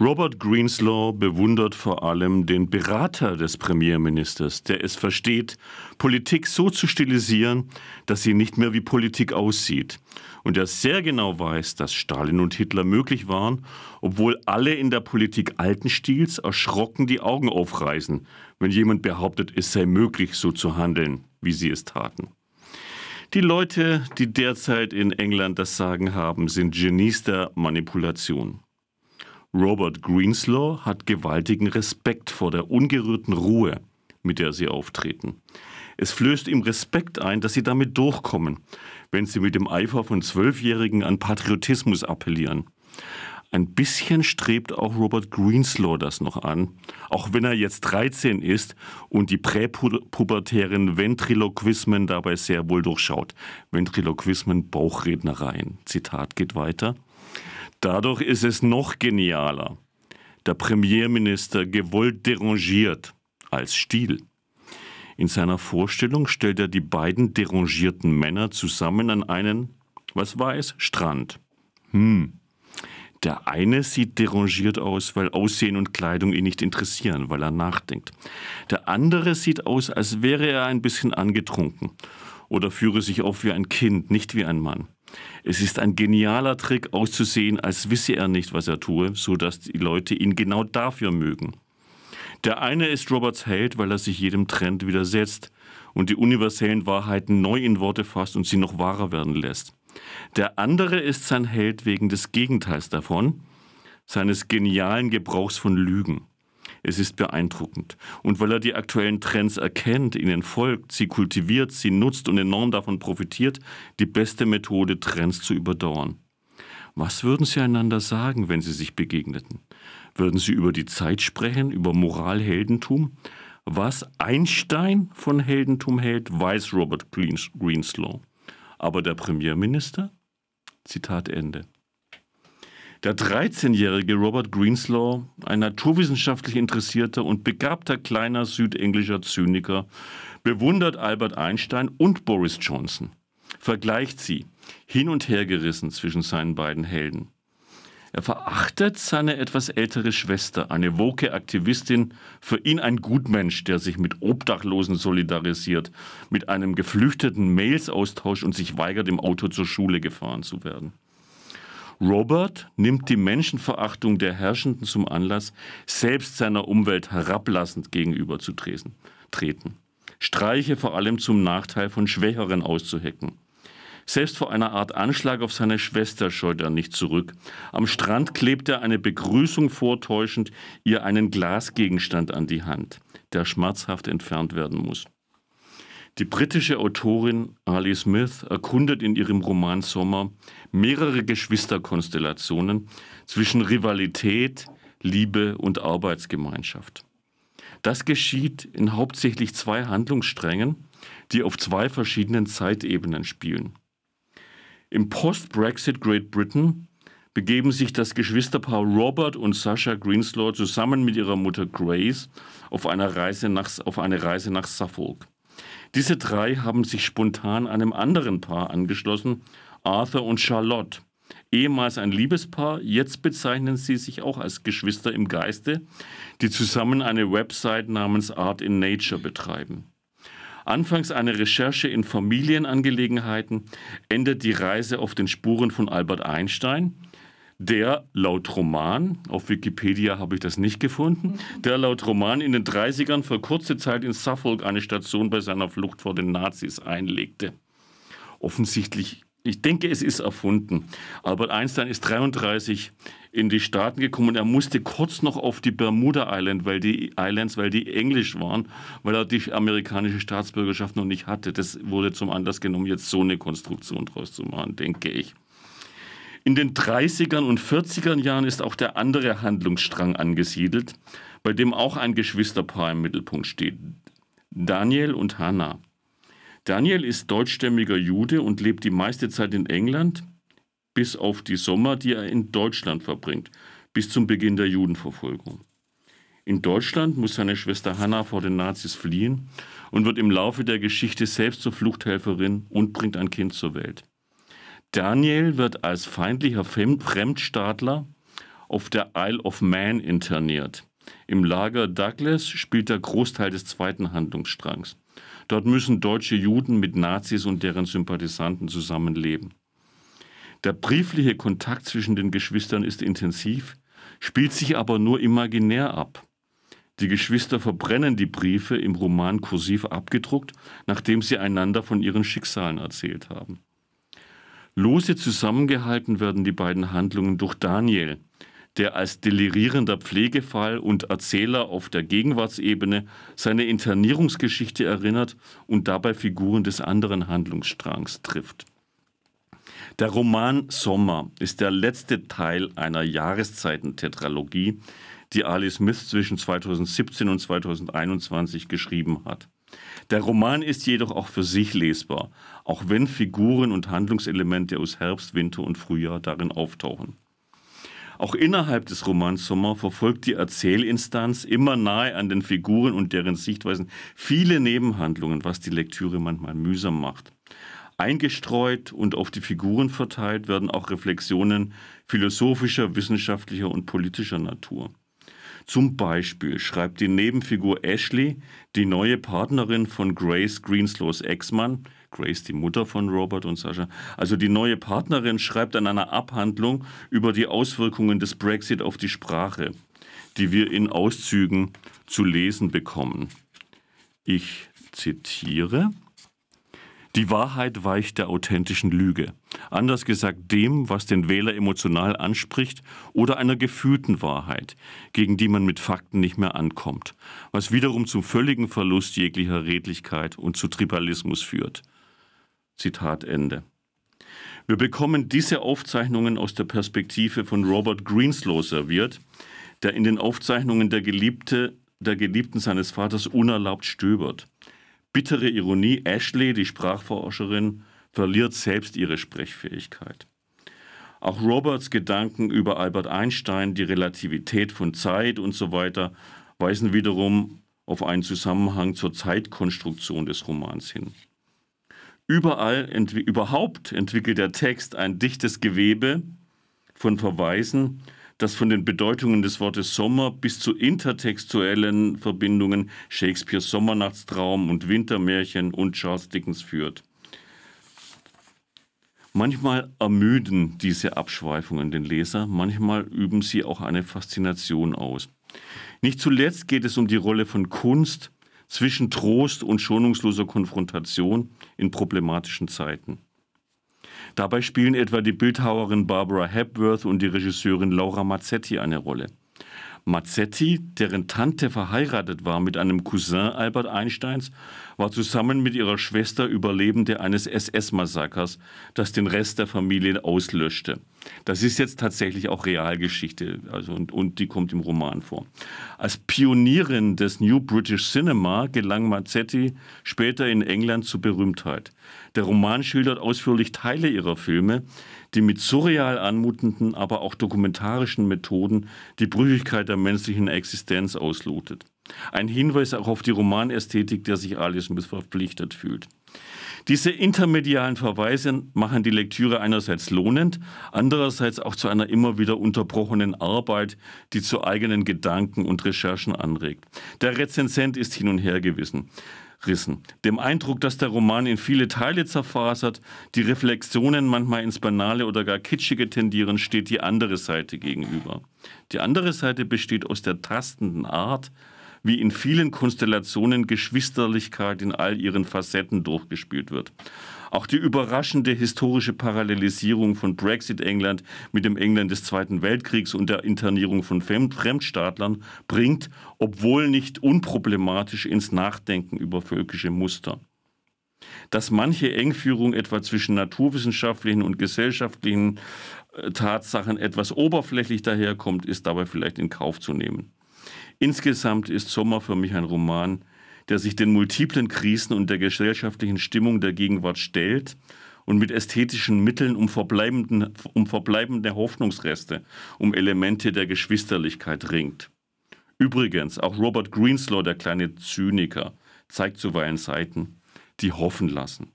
Robert Greenslaw bewundert vor allem den Berater des Premierministers, der es versteht, Politik so zu stilisieren, dass sie nicht mehr wie Politik aussieht. Und der sehr genau weiß, dass Stalin und Hitler möglich waren, obwohl alle in der Politik alten Stils erschrocken die Augen aufreißen, wenn jemand behauptet, es sei möglich, so zu handeln, wie sie es taten. Die Leute, die derzeit in England das Sagen haben, sind Genies der Manipulation. Robert Greenslaw hat gewaltigen Respekt vor der ungerührten Ruhe, mit der sie auftreten. Es flößt ihm Respekt ein, dass sie damit durchkommen, wenn sie mit dem Eifer von Zwölfjährigen an Patriotismus appellieren. Ein bisschen strebt auch Robert Greenslaw das noch an, auch wenn er jetzt 13 ist und die präpubertären Ventriloquismen dabei sehr wohl durchschaut. Ventriloquismen, Bauchrednereien. Zitat geht weiter. Dadurch ist es noch genialer. Der Premierminister gewollt derangiert als Stil. In seiner Vorstellung stellt er die beiden derangierten Männer zusammen an einen, was war es, Strand. Hm. Der eine sieht derangiert aus, weil Aussehen und Kleidung ihn nicht interessieren, weil er nachdenkt. Der andere sieht aus, als wäre er ein bisschen angetrunken oder führe sich auf wie ein Kind, nicht wie ein Mann. Es ist ein genialer Trick, auszusehen, als wisse er nicht, was er tue, so dass die Leute ihn genau dafür mögen. Der eine ist Roberts Held, weil er sich jedem Trend widersetzt und die universellen Wahrheiten neu in Worte fasst und sie noch wahrer werden lässt. Der andere ist sein Held wegen des Gegenteils davon, seines genialen Gebrauchs von Lügen. Es ist beeindruckend. Und weil er die aktuellen Trends erkennt, ihnen folgt, sie kultiviert, sie nutzt und enorm davon profitiert, die beste Methode, Trends zu überdauern. Was würden sie einander sagen, wenn sie sich begegneten? Würden sie über die Zeit sprechen, über Moralheldentum? Was Einstein von Heldentum hält, weiß Robert Greenslow. Aber der Premierminister? Zitat Ende. Der 13-jährige Robert Greenslaw, ein naturwissenschaftlich interessierter und begabter kleiner südenglischer Zyniker, bewundert Albert Einstein und Boris Johnson, vergleicht sie, hin und her gerissen zwischen seinen beiden Helden. Er verachtet seine etwas ältere Schwester, eine woke Aktivistin, für ihn ein Gutmensch, der sich mit Obdachlosen solidarisiert, mit einem geflüchteten Mails austauscht und sich weigert, im Auto zur Schule gefahren zu werden. Robert nimmt die Menschenverachtung der Herrschenden zum Anlass, selbst seiner Umwelt herablassend gegenüberzutreten. Streiche vor allem zum Nachteil von Schwächeren auszuhecken. Selbst vor einer Art Anschlag auf seine Schwester scheut er nicht zurück. Am Strand klebt er eine Begrüßung vortäuschend, ihr einen Glasgegenstand an die Hand, der schmerzhaft entfernt werden muss. Die britische Autorin Ali Smith erkundet in ihrem Roman Sommer mehrere Geschwisterkonstellationen zwischen Rivalität, Liebe und Arbeitsgemeinschaft. Das geschieht in hauptsächlich zwei Handlungssträngen, die auf zwei verschiedenen Zeitebenen spielen. Im Post-Brexit Great Britain begeben sich das Geschwisterpaar Robert und Sascha Greenslaw zusammen mit ihrer Mutter Grace auf, eine Reise nach, auf eine Reise nach Suffolk. Diese drei haben sich spontan einem anderen Paar angeschlossen, Arthur und Charlotte. Ehemals ein Liebespaar, jetzt bezeichnen sie sich auch als Geschwister im Geiste, die zusammen eine Website namens Art in Nature betreiben. Anfangs eine Recherche in Familienangelegenheiten, endet die Reise auf den Spuren von Albert Einstein, der laut Roman, auf Wikipedia habe ich das nicht gefunden, der laut Roman in den 30ern für kurze Zeit in Suffolk eine Station bei seiner Flucht vor den Nazis einlegte. Offensichtlich, ich denke, es ist erfunden. Albert Einstein ist 33 in die Staaten gekommen. Er musste kurz noch auf die Bermuda Island, weil die Islands, weil die englisch waren, weil er die amerikanische Staatsbürgerschaft noch nicht hatte. Das wurde zum Anlass genommen, jetzt so eine Konstruktion draus zu machen, denke ich. In den 30ern und 40er Jahren ist auch der andere Handlungsstrang angesiedelt, bei dem auch ein Geschwisterpaar im Mittelpunkt steht. Daniel und Hannah. Daniel ist deutschstämmiger Jude und lebt die meiste Zeit in England, bis auf die Sommer, die er in Deutschland verbringt, bis zum Beginn der Judenverfolgung. In Deutschland muss seine Schwester Hannah vor den Nazis fliehen und wird im Laufe der Geschichte selbst zur Fluchthelferin und bringt ein Kind zur Welt. Daniel wird als feindlicher Fremdstaatler auf der Isle of Man interniert. Im Lager Douglas spielt der Großteil des zweiten Handlungsstrangs. Dort müssen deutsche Juden mit Nazis und deren Sympathisanten zusammenleben. Der briefliche Kontakt zwischen den Geschwistern ist intensiv, spielt sich aber nur imaginär ab. Die Geschwister verbrennen die Briefe im Roman kursiv abgedruckt, nachdem sie einander von ihren Schicksalen erzählt haben. Lose zusammengehalten werden die beiden Handlungen durch Daniel, der als delirierender Pflegefall und Erzähler auf der Gegenwartsebene seine Internierungsgeschichte erinnert und dabei Figuren des anderen Handlungsstrangs trifft. Der Roman Sommer ist der letzte Teil einer Jahreszeitentetralogie, die Ali Smith zwischen 2017 und 2021 geschrieben hat. Der Roman ist jedoch auch für sich lesbar, auch wenn Figuren und Handlungselemente aus Herbst, Winter und Frühjahr darin auftauchen. Auch innerhalb des Romans Sommer verfolgt die Erzählinstanz immer nahe an den Figuren und deren Sichtweisen viele Nebenhandlungen, was die Lektüre manchmal mühsam macht. Eingestreut und auf die Figuren verteilt werden auch Reflexionen philosophischer, wissenschaftlicher und politischer Natur. Zum Beispiel schreibt die Nebenfigur Ashley, die neue Partnerin von Grace Greenslows Ex-Mann, Grace, die Mutter von Robert und Sascha, also die neue Partnerin schreibt an einer Abhandlung über die Auswirkungen des Brexit auf die Sprache, die wir in Auszügen zu lesen bekommen. Ich zitiere. Die Wahrheit weicht der authentischen Lüge. Anders gesagt dem, was den Wähler emotional anspricht oder einer gefühlten Wahrheit, gegen die man mit Fakten nicht mehr ankommt, was wiederum zum völligen Verlust jeglicher Redlichkeit und zu Tribalismus führt. Zitat Ende. Wir bekommen diese Aufzeichnungen aus der Perspektive von Robert Greenslow serviert, der in den Aufzeichnungen der, Geliebte, der Geliebten seines Vaters unerlaubt stöbert. Bittere Ironie, Ashley, die Sprachforscherin, verliert selbst ihre Sprechfähigkeit. Auch Roberts Gedanken über Albert Einstein, die Relativität von Zeit und so weiter weisen wiederum auf einen Zusammenhang zur Zeitkonstruktion des Romans hin. Überall, entwi überhaupt entwickelt der Text ein dichtes Gewebe von Verweisen, das von den Bedeutungen des Wortes Sommer bis zu intertextuellen Verbindungen Shakespeares Sommernachtstraum und Wintermärchen und Charles Dickens führt. Manchmal ermüden diese Abschweifungen den Leser, manchmal üben sie auch eine Faszination aus. Nicht zuletzt geht es um die Rolle von Kunst zwischen Trost und schonungsloser Konfrontation in problematischen Zeiten. Dabei spielen etwa die Bildhauerin Barbara Hepworth und die Regisseurin Laura Mazzetti eine Rolle. Mazzetti, deren Tante verheiratet war mit einem Cousin Albert Einsteins, war zusammen mit ihrer Schwester Überlebende eines SS-Massakers, das den Rest der Familie auslöschte. Das ist jetzt tatsächlich auch Realgeschichte also, und, und die kommt im Roman vor. Als Pionierin des New British Cinema gelang Mazzetti später in England zur Berühmtheit. Der Roman schildert ausführlich Teile ihrer Filme, die mit surreal anmutenden, aber auch dokumentarischen Methoden die Brüchigkeit der menschlichen Existenz auslotet. Ein Hinweis auch auf die Romanästhetik, der sich Alice Smith verpflichtet fühlt. Diese intermedialen Verweise machen die Lektüre einerseits lohnend, andererseits auch zu einer immer wieder unterbrochenen Arbeit, die zu eigenen Gedanken und Recherchen anregt. Der Rezensent ist hin und her gewissen rissen. Dem Eindruck, dass der Roman in viele Teile zerfasert, die Reflexionen manchmal ins Banale oder gar Kitschige tendieren, steht die andere Seite gegenüber. Die andere Seite besteht aus der tastenden Art, wie in vielen Konstellationen Geschwisterlichkeit in all ihren Facetten durchgespielt wird. Auch die überraschende historische Parallelisierung von Brexit-England mit dem England des Zweiten Weltkriegs und der Internierung von Fremdstaatlern bringt, obwohl nicht unproblematisch, ins Nachdenken über völkische Muster. Dass manche Engführung etwa zwischen naturwissenschaftlichen und gesellschaftlichen äh, Tatsachen etwas oberflächlich daherkommt, ist dabei vielleicht in Kauf zu nehmen. Insgesamt ist Sommer für mich ein Roman, der sich den multiplen Krisen und der gesellschaftlichen Stimmung der Gegenwart stellt und mit ästhetischen Mitteln um, verbleibenden, um verbleibende Hoffnungsreste, um Elemente der Geschwisterlichkeit ringt. Übrigens, auch Robert Greenslow, der kleine Zyniker, zeigt zuweilen Seiten, die hoffen lassen.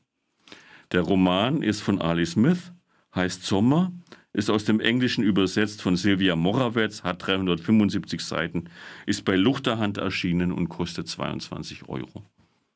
Der Roman ist von Ali Smith, heißt Sommer, ist aus dem Englischen übersetzt von Silvia Morawetz, hat 375 Seiten, ist bei Luchterhand erschienen und kostet 22 Euro.